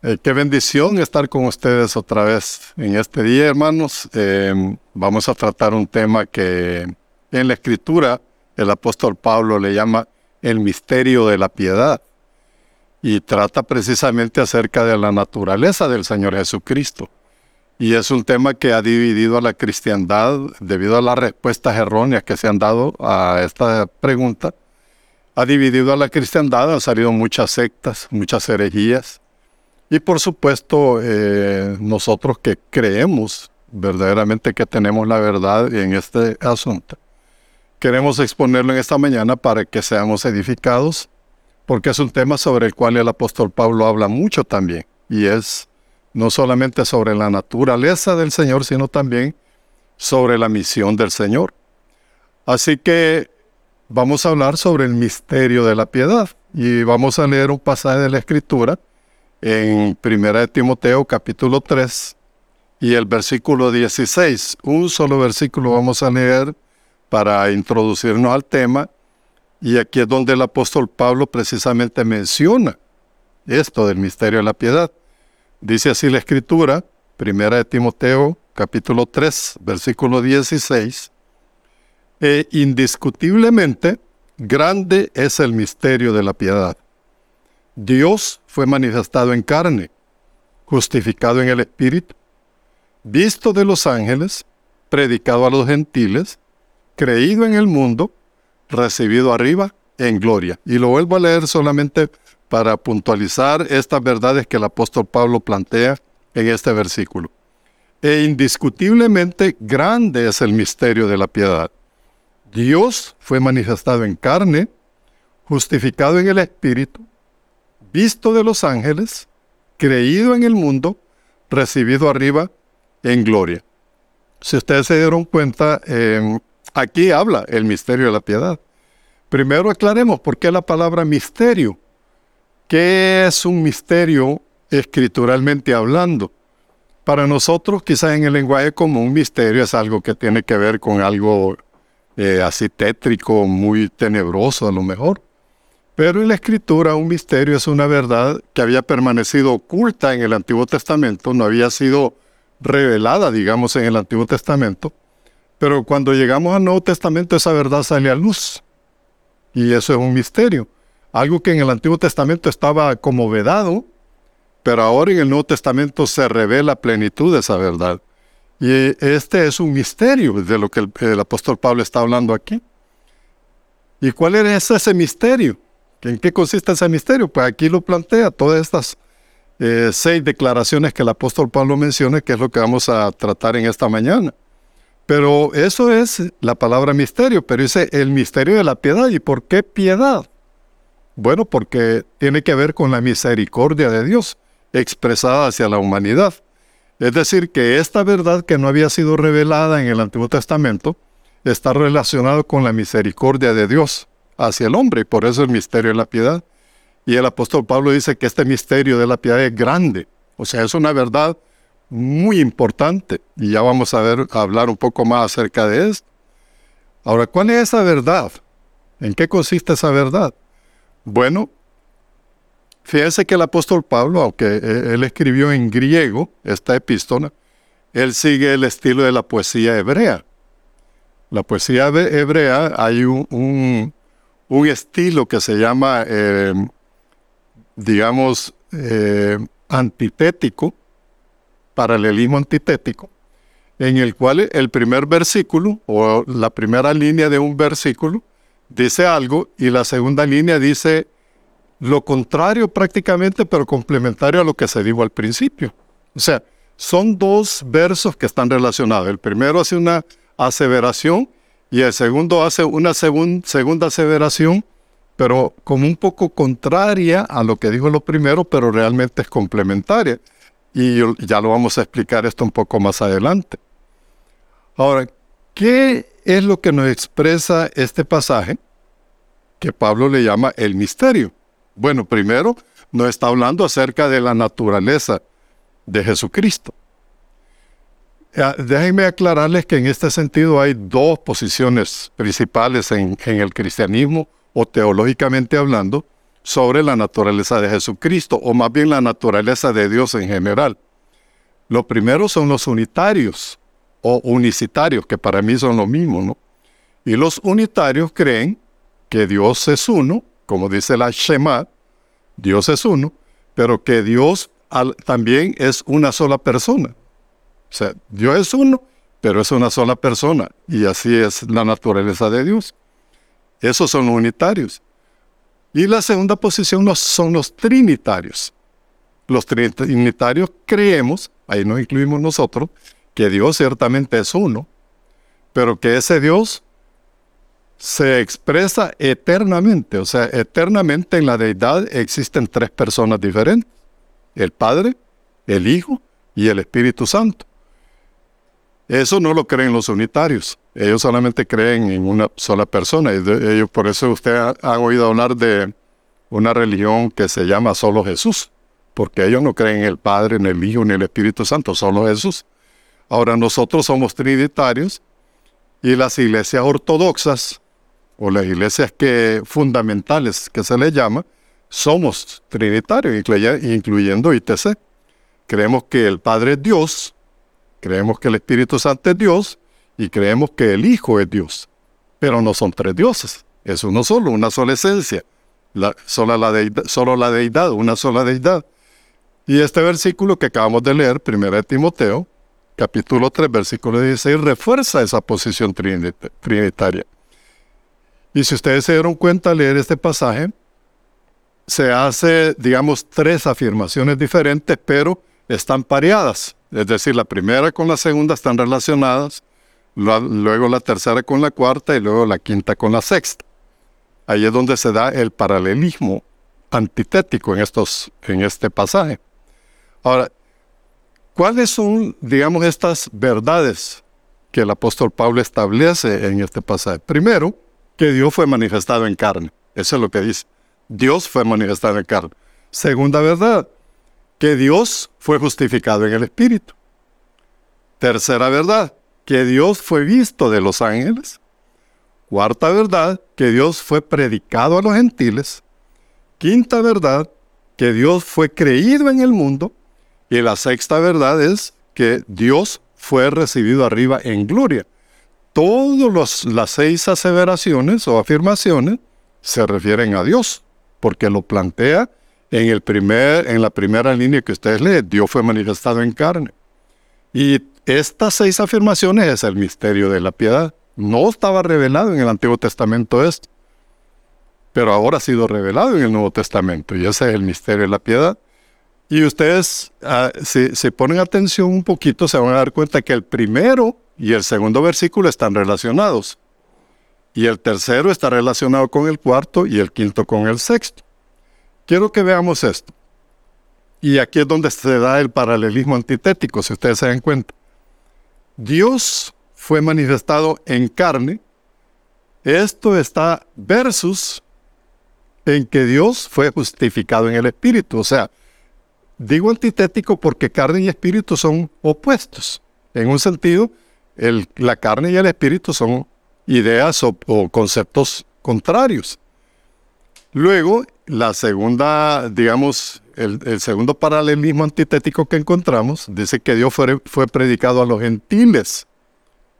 Eh, qué bendición estar con ustedes otra vez en este día, hermanos. Eh, vamos a tratar un tema que en la escritura el apóstol Pablo le llama el misterio de la piedad y trata precisamente acerca de la naturaleza del Señor Jesucristo. Y es un tema que ha dividido a la cristiandad debido a las respuestas erróneas que se han dado a esta pregunta. Ha dividido a la cristiandad, han salido muchas sectas, muchas herejías y por supuesto, eh, nosotros que creemos verdaderamente que tenemos la verdad en este asunto, queremos exponerlo en esta mañana para que seamos edificados, porque es un tema sobre el cual el apóstol Pablo habla mucho también, y es no solamente sobre la naturaleza del Señor, sino también sobre la misión del Señor. Así que vamos a hablar sobre el misterio de la piedad, y vamos a leer un pasaje de la Escritura, en Primera de Timoteo capítulo 3 y el versículo 16. Un solo versículo vamos a leer para introducirnos al tema y aquí es donde el apóstol Pablo precisamente menciona esto del misterio de la piedad. Dice así la escritura, Primera de Timoteo capítulo 3 versículo 16. E indiscutiblemente grande es el misterio de la piedad Dios fue manifestado en carne, justificado en el Espíritu, visto de los ángeles, predicado a los gentiles, creído en el mundo, recibido arriba en gloria. Y lo vuelvo a leer solamente para puntualizar estas verdades que el apóstol Pablo plantea en este versículo. E indiscutiblemente grande es el misterio de la piedad. Dios fue manifestado en carne, justificado en el Espíritu, visto de los ángeles, creído en el mundo, recibido arriba en gloria. Si ustedes se dieron cuenta, em, aquí habla el misterio de la piedad. Primero aclaremos por qué la palabra misterio. ¿Qué es un misterio escrituralmente hablando? Para nosotros, quizás en el lenguaje común, misterio es algo que tiene que ver con algo eh, así tétrico, muy tenebroso a lo mejor. Pero en la escritura un misterio es una verdad que había permanecido oculta en el Antiguo Testamento, no había sido revelada, digamos, en el Antiguo Testamento. Pero cuando llegamos al Nuevo Testamento esa verdad sale a luz. Y eso es un misterio. Algo que en el Antiguo Testamento estaba como vedado, pero ahora en el Nuevo Testamento se revela plenitud de esa verdad. Y este es un misterio de lo que el, apóstol Pablo está hablando aquí. ¿Y cuál es ese misterio? ¿En qué consiste ese misterio? Pues aquí lo plantea, todas estas eh, seis declaraciones que el apóstol Pablo menciona, que es lo que vamos a tratar en esta mañana. Pero eso es la palabra misterio, pero dice el misterio de la piedad. ¿Y por qué piedad? Bueno, porque tiene que ver con la misericordia de Dios expresada hacia la humanidad. Es decir, que esta verdad que no había sido revelada en el Antiguo Testamento está relacionada con la misericordia de Dios hacia el hombre, por eso el misterio de la piedad. Y el apóstol Pablo dice que este misterio de la piedad es grande, o sea, es una verdad muy importante, y ya vamos a ver, hablar un poco más acerca de esto. Ahora, ¿cuál es esa verdad? ¿En qué consiste esa verdad? Bueno, fíjense que el apóstol Pablo, aunque e, él escribió en griego esta epístola, él sigue el estilo de la poesía hebrea. La poesía hebrea hay un estilo que se llama, eh, digamos, eh, antitético, paralelismo antitético, en el cual el primer versículo o la primera línea de un versículo dice algo y la segunda línea dice lo contrario prácticamente, pero complementario a lo que se dijo al principio. O sea, son dos versos que están relacionados. El primero hace una aseveración y el segundo hace una segunda aseveración, pero como un poco contraria a lo que dijo lo primero, pero realmente es complementaria. Y ya lo vamos a explicar esto un poco más adelante. Ahora, ¿qué es lo que nos expresa este pasaje que Pablo le llama el misterio? Bueno, primero nos está hablando acerca de la naturaleza de Jesucristo. Déjenme aclararles que en este sentido hay dos posiciones principales en, el cristianismo o teológicamente hablando sobre la naturaleza de Jesucristo, o más bien la naturaleza de Dios en general. Lo primero son los unitarios o unicitarios, que para mí son lo mismo, ¿no? Y los unitarios creen que Dios es uno, como dice la Shema, Dios es uno, pero que Dios también es una sola persona. O sea, Dios es uno, pero es una sola persona, y así es la naturaleza de Dios. Esos son los unitarios. Y la segunda posición son los trinitarios. Los trinitarios creemos, ahí nos incluimos nosotros, que Dios ciertamente es uno, pero que ese Dios se expresa eternamente, o sea, eternamente en la deidad existen tres personas diferentes, el Padre, el Hijo y el Espíritu Santo. Eso no lo creen los unitarios, ellos solamente creen en una sola persona, ellos, por eso usted ha, oído hablar de una religión que se llama solo Jesús, porque ellos no creen en el Padre, en el Hijo, ni el Espíritu Santo, solo Jesús. Ahora nosotros somos trinitarios y las iglesias ortodoxas o las iglesias que, fundamentales que se les llama, somos trinitarios, incluyendo ITC. Creemos que el Padre es Dios, creemos que el Espíritu Santo es Dios y creemos que el Hijo es Dios. Pero no son tres dioses, es uno solo, una sola esencia, la, la deidad, solo la deidad, una sola deidad. Y este versículo que acabamos de leer, 1 Timoteo, capítulo 3, versículo 16, refuerza esa posición trinitaria. Y si ustedes se dieron cuenta al leer este pasaje, se hace, digamos, tres afirmaciones diferentes, pero están pareadas. Es decir, la primera con la segunda están relacionadas, luego la tercera con la cuarta y luego la quinta con la sexta. Ahí es donde se da el paralelismo antitético en, estos, en este pasaje. Ahora, ¿cuáles son, digamos, estas verdades que el apóstol Pablo establece en este pasaje? Primero, que Dios fue manifestado en carne. Eso es lo que dice. Dios fue manifestado en carne. Segunda verdad, que Dios fue justificado en el Espíritu. Tercera verdad, que Dios fue visto de los ángeles. Cuarta verdad, que Dios fue predicado a los gentiles. Quinta verdad, que Dios fue creído en el mundo. Y la sexta verdad es que Dios fue recibido arriba en gloria todas las seis aseveraciones o afirmaciones se refieren a Dios, porque lo plantea en, el primer, en la primera línea que ustedes leen, Dios fue manifestado en carne. Y estas seis afirmaciones es el misterio de la piedad. No estaba revelado en el Antiguo Testamento esto, pero ahora ha sido revelado en el Nuevo Testamento, y ese es el misterio de la piedad. Y ustedes, ah, si, si ponen atención un poquito, se van a dar cuenta que el primero y el segundo versículo están relacionados. Y el tercero está relacionado con el cuarto y el quinto con el sexto. Quiero que veamos esto. Y aquí es donde se da el paralelismo antitético, si ustedes se dan cuenta. Dios fue manifestado en carne. Esto está versus en que Dios fue justificado en el espíritu. O sea, digo antitético porque carne y espíritu son opuestos. En un sentido, la carne y el espíritu son ideas o, conceptos contrarios. Luego, la segunda, digamos, el, segundo paralelismo antitético que encontramos dice que Dios fue, fue predicado a los gentiles,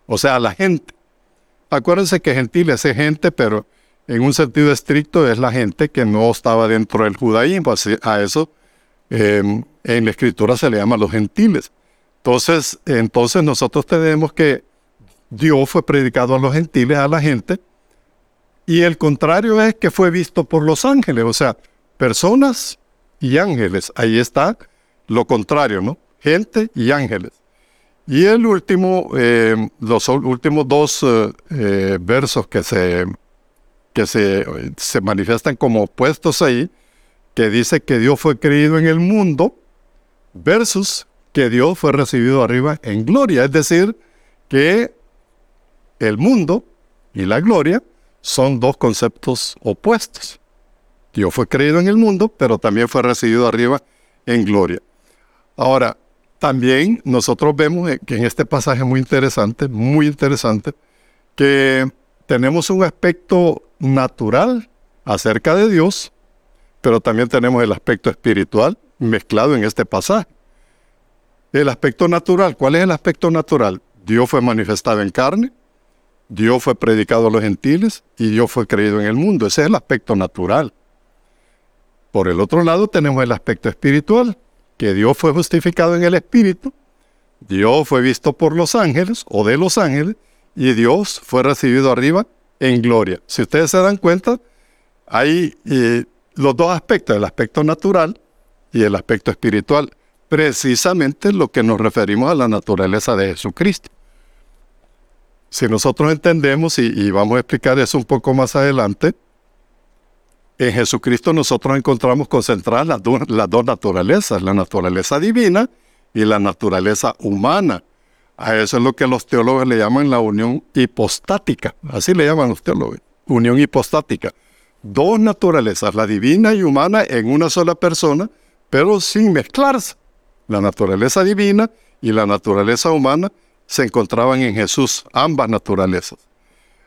o sea, a la gente. Acuérdense que gentiles es gente, pero en un sentido estricto es la gente que no estaba dentro del judaísmo. A eso em, en la escritura se le llama los gentiles. Entonces, entonces nosotros tenemos que Dios fue predicado a los gentiles, a la gente, y el contrario es que fue visto por los ángeles, o sea, personas y ángeles. Ahí está lo contrario, ¿no? Gente y ángeles. Y el último, eh, los últimos dos eh, eh, versos que, se, que se, se manifiestan como opuestos ahí, que dice que Dios fue creído en el mundo, versus que Dios fue recibido arriba en gloria. Es decir, que el mundo y la gloria son dos conceptos opuestos. Dios fue creído en el mundo, pero también fue recibido arriba en gloria. Ahora, también nosotros vemos que en este pasaje muy interesante, muy interesante, que tenemos un aspecto natural acerca de Dios, pero también tenemos el aspecto espiritual mezclado en este pasaje. El aspecto natural, ¿cuál es el aspecto natural? Dios fue manifestado en carne, Dios fue predicado a los gentiles y Dios fue creído en el mundo. Ese es el aspecto natural. Por el otro lado tenemos el aspecto espiritual, que Dios fue justificado en el espíritu, Dios fue visto por los ángeles o de los ángeles y Dios fue recibido arriba en gloria. Si ustedes se dan cuenta, hay eh, los dos aspectos, el aspecto natural y el aspecto espiritual, precisamente lo que nos referimos a la naturaleza de Jesucristo. Si nosotros entendemos, y, vamos a explicar eso un poco más adelante, en Jesucristo nosotros encontramos concentradas las, dos naturalezas, la naturaleza divina y la naturaleza humana. A eso es lo que los teólogos le llaman la unión hipostática. Así le llaman los teólogos. Unión hipostática. Dos naturalezas, la divina y humana, en una sola persona, pero sin mezclarse. La naturaleza divina y la naturaleza humana se encontraban en Jesús, ambas naturalezas.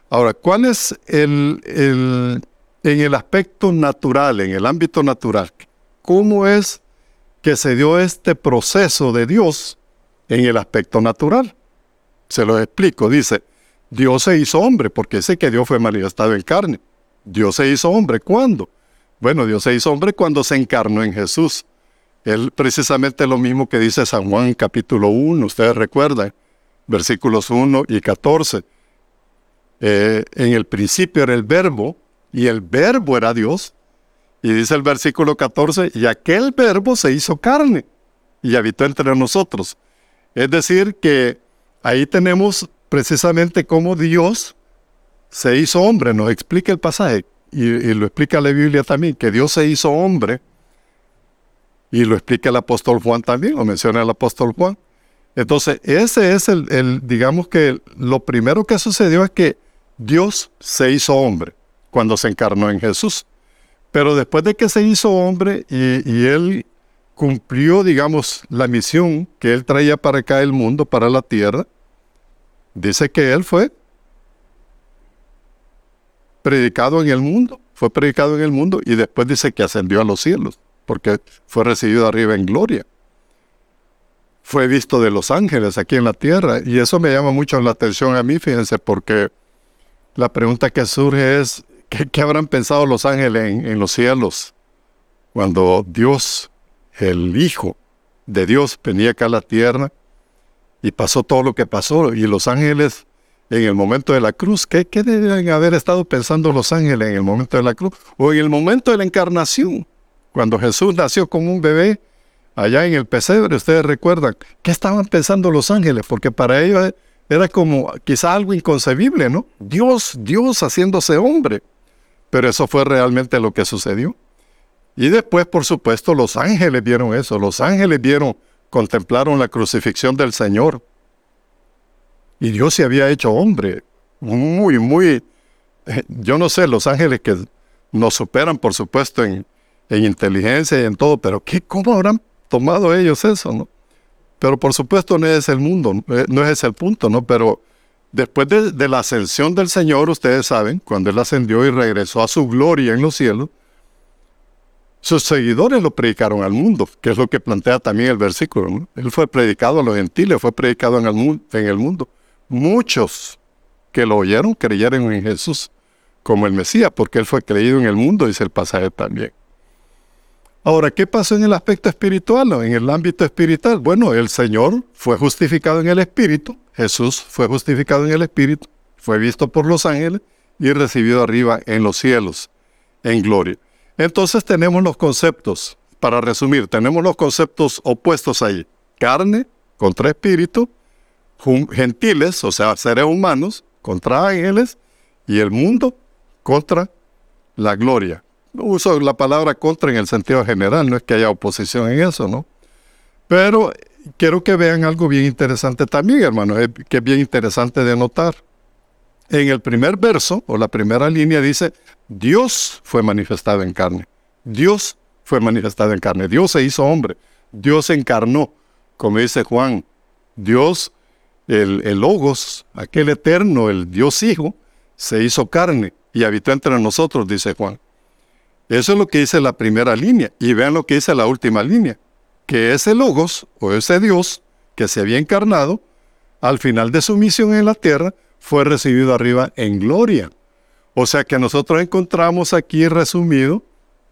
Ahora, ¿cuál es el, en el aspecto natural, en el ámbito natural? ¿Cómo es que se dio este proceso de Dios en el aspecto natural? Se lo explico, dice, Dios se hizo hombre, porque sé que Dios fue manifestado en carne. Dios se hizo hombre, ¿cuándo? Bueno, Dios se hizo hombre cuando se encarnó en Jesús. Él precisamente lo mismo que dice San Juan capítulo 1, ustedes recuerdan versículos 1 y 14. Eh, en el principio era el verbo y el verbo era Dios. Y dice el versículo 14, y aquel verbo se hizo carne y habitó entre nosotros. Es decir, que ahí tenemos precisamente cómo Dios se hizo hombre, nos explica el pasaje, y, y, lo explica la Biblia también, que Dios se hizo hombre, y lo explica el apóstol Juan también, lo menciona el apóstol Juan. Entonces, ese es el, digamos que lo primero que sucedió es que Dios se hizo hombre cuando se encarnó en Jesús. Pero después de que se hizo hombre y, él cumplió, digamos, la misión que él traía para acá el mundo, para la tierra, dice que él fue predicado en el mundo, fue predicado en el mundo y después dice que ascendió a los cielos, porque fue recibido arriba en gloria fue visto de los ángeles aquí en la tierra. Y eso me llama mucho la atención a mí, fíjense, porque la pregunta que surge es, ¿qué, habrán pensado los ángeles en, los cielos cuando Dios, el Hijo de Dios, venía acá a la tierra y pasó todo lo que pasó? Y los ángeles en el momento de la cruz, ¿qué, qué deben haber estado pensando los ángeles en el momento de la cruz? O en el momento de la encarnación, cuando Jesús nació como un bebé allá en el pesebre, ustedes recuerdan, ¿qué estaban pensando los ángeles? Porque para ellos era como quizá algo inconcebible, ¿no? Dios, Dios haciéndose hombre. Pero eso fue realmente lo que sucedió. Y después, por supuesto, los ángeles vieron eso. Los ángeles vieron, contemplaron la crucifixión del Señor. Y Dios se había hecho hombre. Muy, muy... Eh, yo no sé, los ángeles que nos superan, por supuesto, en, en inteligencia y en todo, pero ¿qué, ¿cómo habrán tomado ellos eso, ¿no? Pero por supuesto no es el mundo, eh, no es el punto, ¿no? Pero después de, la ascensión del Señor, ustedes saben, cuando Él ascendió y regresó a su gloria en los cielos, sus seguidores lo predicaron al mundo, que es lo que plantea también el versículo. ¿no? Él fue predicado a los gentiles, fue predicado en el, en el mundo. Muchos que lo oyeron creyeron en Jesús como el Mesías, porque Él fue creído en el mundo, dice el pasaje también. Ahora, ¿qué pasó en el aspecto espiritual o en el ámbito espiritual? Bueno, el Señor fue justificado en el Espíritu, Jesús fue justificado en el Espíritu, fue visto por los ángeles y recibido arriba en los cielos, en gloria. Entonces tenemos los conceptos, para resumir, tenemos los conceptos opuestos ahí. Carne contra espíritu, gentiles, o sea, seres humanos, contra ángeles, y el mundo contra la gloria, uso la palabra contra en el sentido general, no es que haya oposición en eso, ¿no? Pero quiero que vean algo bien interesante también, hermano, que es bien interesante de notar. En el primer verso, o la primera línea, dice, Dios fue manifestado en carne. Dios fue manifestado en carne. Dios se hizo hombre. Dios se encarnó, como dice Juan. Dios, el, el Logos, aquel eterno, el Dios Hijo, se hizo carne y habitó entre nosotros, dice Juan. Eso es lo que dice la primera línea. Y vean lo que dice la última línea. Que ese logos o ese Dios que se había encarnado, al final de su misión en la tierra, fue recibido arriba en gloria. O sea que nosotros encontramos aquí resumido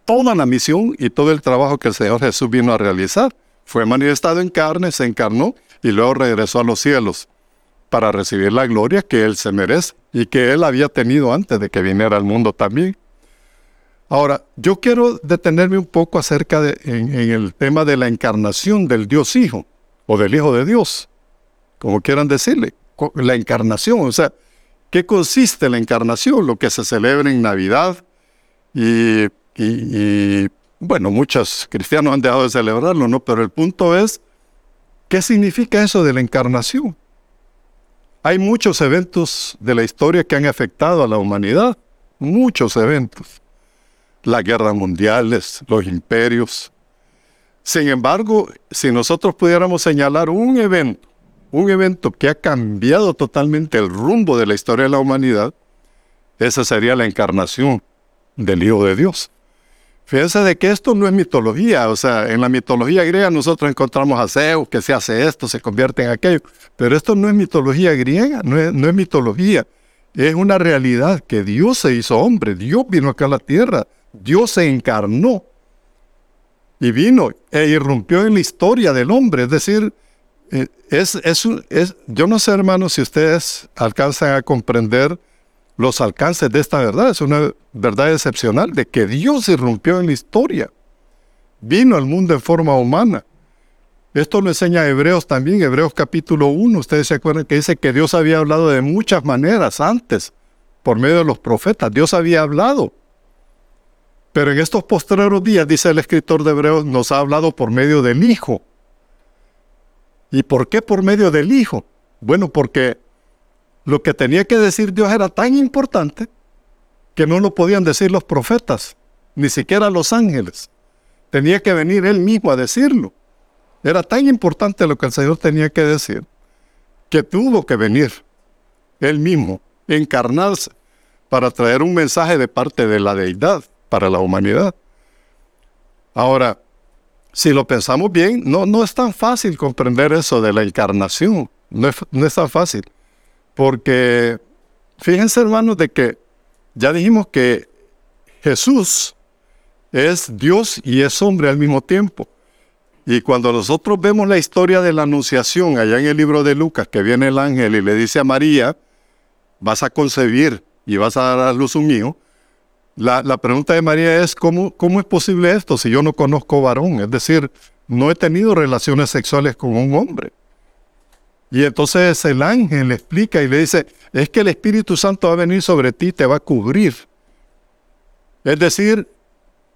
toda la misión y todo el trabajo que el Señor Jesús vino a realizar. Fue manifestado en carne, se encarnó y luego regresó a los cielos para recibir la gloria que Él se merece y que Él había tenido antes de que viniera al mundo también. Ahora, yo quiero detenerme un poco acerca de en, el tema de la encarnación del Dios Hijo o del Hijo de Dios, como quieran decirle, la encarnación, o sea, ¿qué consiste la encarnación? Lo que se celebra en Navidad y, y bueno, muchos cristianos han dejado de celebrarlo, ¿no? Pero el punto es, ¿qué significa eso de la encarnación? Hay muchos eventos de la historia que han afectado a la humanidad, muchos eventos. Las guerras mundiales, los imperios. Sin embargo, si nosotros pudiéramos señalar un evento, un evento que ha cambiado totalmente el rumbo de la historia de la humanidad, esa sería la encarnación del Hijo de Dios. Fíjense de que esto no es mitología, o sea, en la mitología griega nosotros encontramos a Zeus, que se hace esto, se convierte en aquello, pero esto no es mitología griega, no es, mitología, es una realidad que Dios se hizo hombre, Dios vino acá a la tierra, Dios se encarnó y vino e irrumpió en la historia del hombre, es decir, eh, es, yo no sé hermanos si ustedes alcanzan a comprender los alcances de esta verdad. Es una verdad excepcional de que Dios irrumpió en la historia. Vino al mundo en forma humana. Esto lo enseña Hebreos también, Hebreos capítulo 1. Ustedes se acuerdan que dice que Dios había hablado de muchas maneras antes, por medio de los profetas. Dios había hablado. Pero en estos postreros días, dice el escritor de Hebreos, nos ha hablado por medio del Hijo. ¿Y por qué por medio del Hijo? Bueno, porque lo que tenía que decir Dios era tan importante que no lo podían decir los profetas, ni siquiera los ángeles. Tenía que venir Él mismo a decirlo. Era tan importante lo que el Señor tenía que decir, que tuvo que venir Él mismo, encarnarse, para traer un mensaje de parte de la deidad para la humanidad. Ahora, si lo pensamos bien, no, no es tan fácil comprender eso de la encarnación. No no es tan fácil. Porque fíjense hermanos de que ya dijimos que Jesús es Dios y es hombre al mismo tiempo. Y cuando nosotros vemos la historia de la anunciación allá en el libro de Lucas, que viene el ángel y le dice a María, vas a concebir y vas a dar a luz un hijo, la, pregunta de María es, ¿cómo, ¿cómo es posible esto si yo no conozco varón? Es decir, no he tenido relaciones sexuales con un hombre. Y entonces el ángel le explica y le dice, es que el Espíritu Santo va a venir sobre ti, te va a cubrir. Es decir,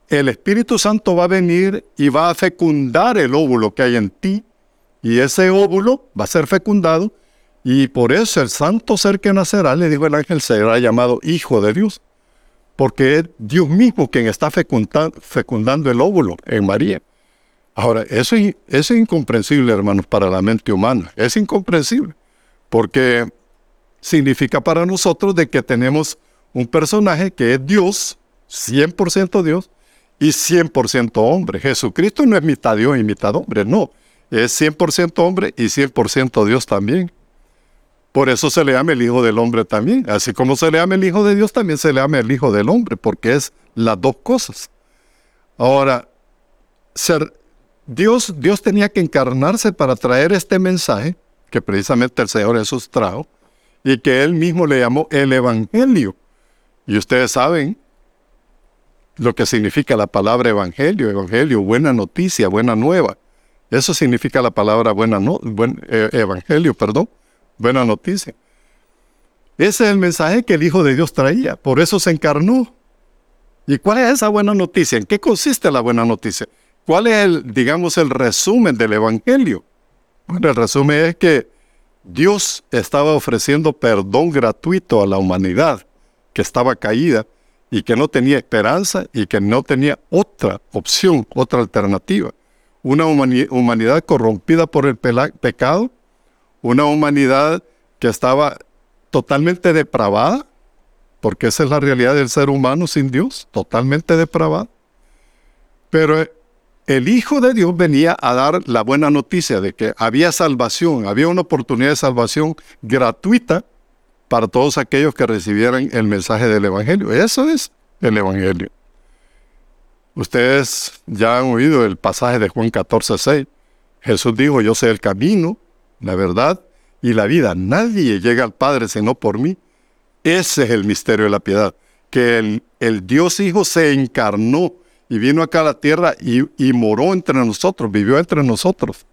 el Espíritu Santo va a venir y va a fecundar el óvulo que hay en ti. Y ese óvulo va a ser fecundado. Y por eso el santo ser que nacerá, le dijo el ángel, será llamado Hijo de Dios. Porque es Dios mismo quien está fecundando el óvulo en María. Ahora, eso, es incomprensible, hermanos, para la mente humana. Es incomprensible, porque significa para nosotros de que tenemos un personaje que es Dios, 100% Dios, y 100% hombre. Jesucristo no es mitad Dios y mitad hombre, no. Es 100% hombre y 100% Dios también. Por eso se le llama el Hijo del Hombre también. Así como se le llama el Hijo de Dios, también se le llama el Hijo del Hombre, porque es las dos cosas. Ahora, ser, Dios, Dios tenía que encarnarse para traer este mensaje que precisamente el Señor Jesús trajo y que él mismo le llamó el Evangelio. Y ustedes saben lo que significa la palabra Evangelio, Evangelio, buena noticia, buena nueva. Eso significa la palabra buena no, buen, eh, Evangelio, perdón, buena noticia. Ese es el mensaje que el Hijo de Dios traía, por eso se encarnó. ¿Y cuál es esa buena noticia? ¿En qué consiste la buena noticia? ¿Cuál es el, digamos, el resumen del Evangelio? Bueno, el resumen es que Dios estaba ofreciendo perdón gratuito a la humanidad que estaba caída y que no tenía esperanza y que no tenía otra opción, otra alternativa. Una humanidad corrompida por el pecado, una humanidad que estaba totalmente depravada, porque esa es la realidad del ser humano sin Dios, totalmente depravada Pero el Hijo de Dios venía a dar la buena noticia de que había salvación, había una oportunidad de salvación gratuita para todos aquellos que recibieran el mensaje del Evangelio. Eso es el Evangelio. Ustedes ya han oído el pasaje de Juan 14, 6. Jesús dijo, yo soy el camino, la verdad y la vida. Nadie llega al Padre sino por mí. Ese es el misterio de la piedad, que el, Dios Hijo se encarnó y vino acá a la tierra y, y, moró entre nosotros, vivió entre nosotros.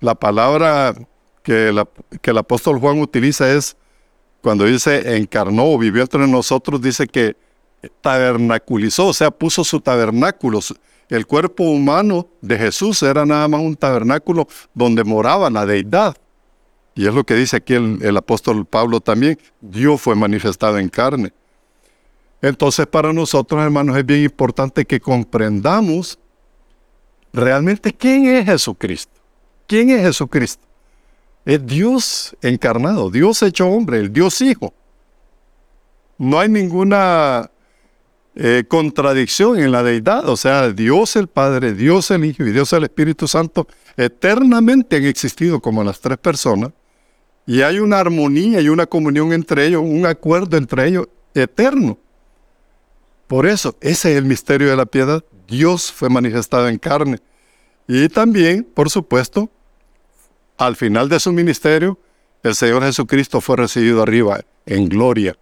La palabra que, que el apóstol Juan utiliza es, cuando dice encarnó o vivió entre nosotros, dice que tabernaculizó, o sea, puso su tabernáculo. El cuerpo humano de Jesús era nada más un tabernáculo donde moraba la deidad. Y es lo que dice aquí el, apóstol Pablo también, Dios fue manifestado en carne. Entonces para nosotros, hermanos, es bien importante que comprendamos realmente quién es Jesucristo. ¿Quién es Jesucristo? Es Dios encarnado, Dios hecho hombre, el Dios Hijo. No hay ninguna eh, contradicción en la deidad, o sea, Dios el Padre, Dios el Hijo y Dios el Espíritu Santo eternamente han existido como las tres personas y hay una armonía y una comunión entre ellos, un acuerdo entre ellos eterno. Por eso, ese es el misterio de la piedad. Dios fue manifestado en carne. Y también, por supuesto, al final de su ministerio, el Señor Jesucristo fue recibido arriba en gloria.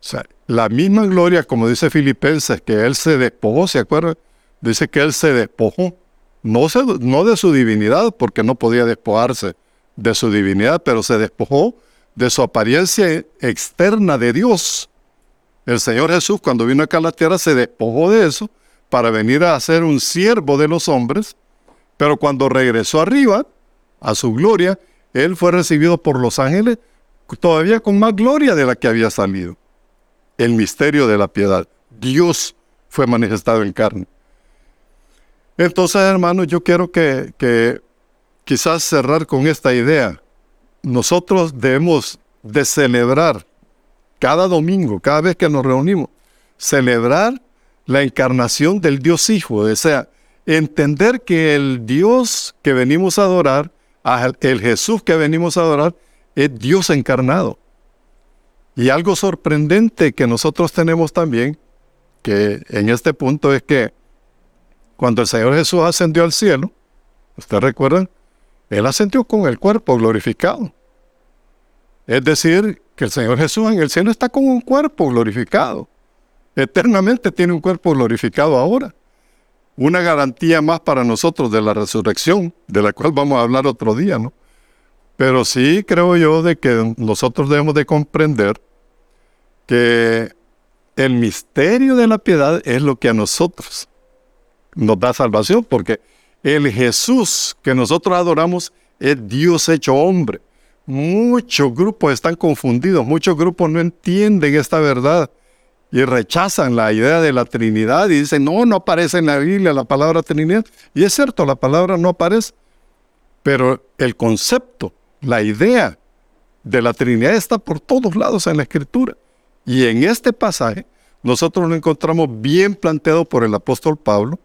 O sea, la misma gloria, como dice Filipenses, que Él se despojó, ¿se acuerdan? Dice que Él se despojó, no, no de su divinidad, porque no podía despojarse de su divinidad, pero se despojó de su apariencia externa de Dios. El Señor Jesús, cuando vino acá a la tierra, se despojó de eso para venir a ser un siervo de los hombres, pero cuando regresó arriba, a su gloria, Él fue recibido por los ángeles todavía con más gloria de la que había salido el misterio de la piedad. Dios fue manifestado en carne. Entonces, hermanos, yo quiero que, que quizás cerrar con esta idea. Nosotros debemos de celebrar cada domingo, cada vez que nos reunimos, celebrar la encarnación del Dios Hijo, o sea, entender que el Dios que venimos a adorar, el Jesús que venimos a adorar, es Dios encarnado. Y algo sorprendente que nosotros tenemos también, que en este punto es que cuando el Señor Jesús ascendió al cielo, ¿ustedes recuerdan? Él ascendió con el cuerpo glorificado. Es decir, que el Señor Jesús en el cielo está con un cuerpo glorificado. Eternamente tiene un cuerpo glorificado ahora. Una garantía más para nosotros de la resurrección, de la cual vamos a hablar otro día, ¿no? Pero sí creo yo de que nosotros debemos de comprender que el misterio de la piedad es lo que a nosotros nos da salvación, porque el Jesús que nosotros adoramos es Dios hecho hombre. Muchos grupos están confundidos, muchos grupos no entienden esta verdad y rechazan la idea de la Trinidad y dicen, no, no aparece en la Biblia la palabra Trinidad. Y es cierto, la palabra no aparece, pero el concepto, la idea de la Trinidad está por todos lados en la Escritura. Y en este pasaje nosotros lo encontramos bien planteado por el apóstol Pablo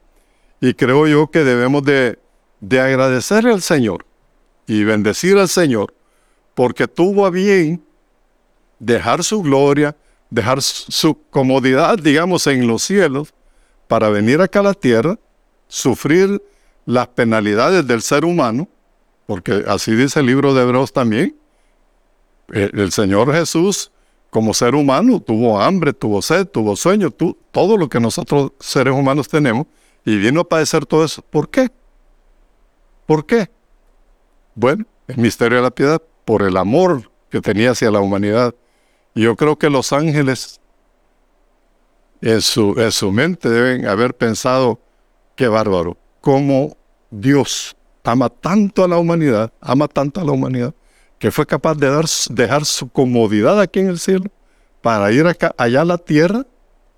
y creo yo que debemos de, de agradecerle al Señor y bendecir al Señor porque tuvo a bien dejar su gloria, dejar su comodidad, digamos, en los cielos, para venir acá a la tierra, sufrir las penalidades del ser humano, porque así dice el libro de Hebreos también. el Señor Jesús como ser humano tuvo hambre, tuvo sed, tuvo sueño, todo lo que nosotros seres humanos tenemos, y vino a padecer todo eso. ¿Por qué? ¿Por qué? Bueno, el misterio de la piedad, por el amor que tenía hacia la humanidad. Yo creo que los ángeles en su, en su mente deben haber pensado, qué bárbaro, cómo Dios ama tanto a la humanidad, ama tanto a la humanidad, que fue capaz de dar, dejar su comodidad aquí en el cielo para ir acá, allá a la tierra,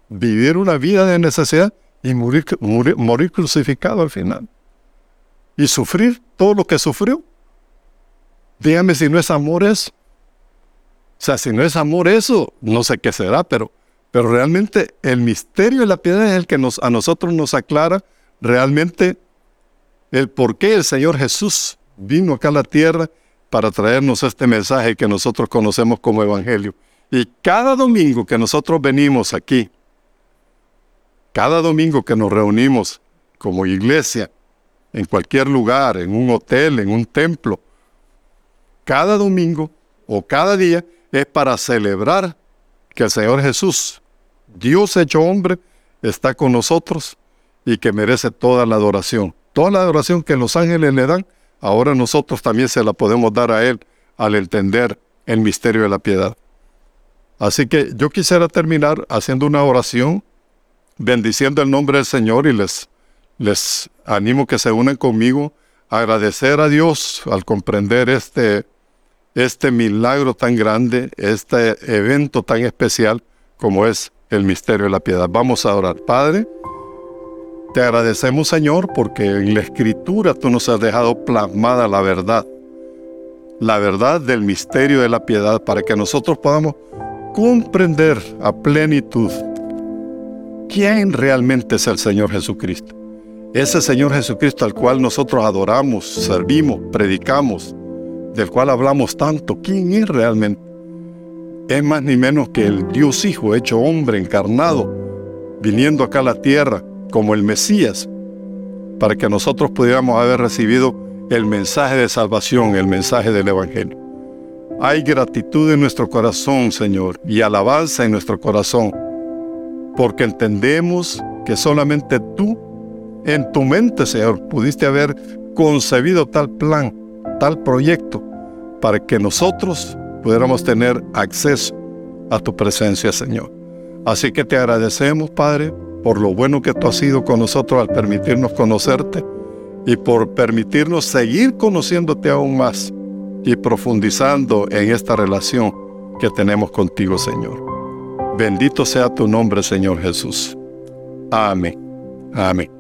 vivir una vida de necesidad y morir, morir, crucificado al final. Y sufrir todo lo que sufrió. Dígame si no es amor eso. O sea, si no es amor eso, no sé qué será, pero, pero realmente el misterio de la piedad es el que nos, a nosotros nos aclara realmente el por qué el Señor Jesús vino acá a la tierra para traernos este mensaje que nosotros conocemos como Evangelio. Y cada domingo que nosotros venimos aquí, cada domingo que nos reunimos como iglesia, en cualquier lugar, en un hotel, en un templo, cada domingo o cada día es para celebrar que el Señor Jesús, Dios hecho hombre, está con nosotros y que merece toda la adoración. Toda la adoración que los ángeles le dan, ahora nosotros también se la podemos dar a Él al entender el misterio de la piedad. Así que yo quisiera terminar haciendo una oración, bendiciendo el nombre del Señor y les, les animo que se unan conmigo a agradecer a Dios al comprender este, este milagro tan grande, este evento tan especial como es el misterio de la piedad. Vamos a orar. Padre, te agradecemos Señor porque en la escritura tú nos has dejado plasmada la verdad, la verdad del misterio de la piedad para que nosotros podamos comprender a plenitud quién realmente es el Señor Jesucristo. Ese Señor Jesucristo al cual nosotros adoramos, servimos, predicamos, del cual hablamos tanto, ¿quién es realmente? Es más ni menos que el Dios Hijo hecho hombre encarnado, viniendo acá a la tierra como el Mesías, para que nosotros pudiéramos haber recibido el mensaje de salvación, el mensaje del Evangelio. Hay gratitud en nuestro corazón, Señor, y alabanza en nuestro corazón, porque entendemos que solamente tú, en tu mente, Señor, pudiste haber concebido tal plan, tal proyecto, para que nosotros pudiéramos tener acceso a tu presencia, Señor. Así que te agradecemos, Padre, por lo bueno que tú has sido con nosotros al permitirnos conocerte y por permitirnos seguir conociéndote aún más y profundizando en esta relación que tenemos contigo, Señor. Bendito sea tu nombre, Señor Jesús. Amén. Amén.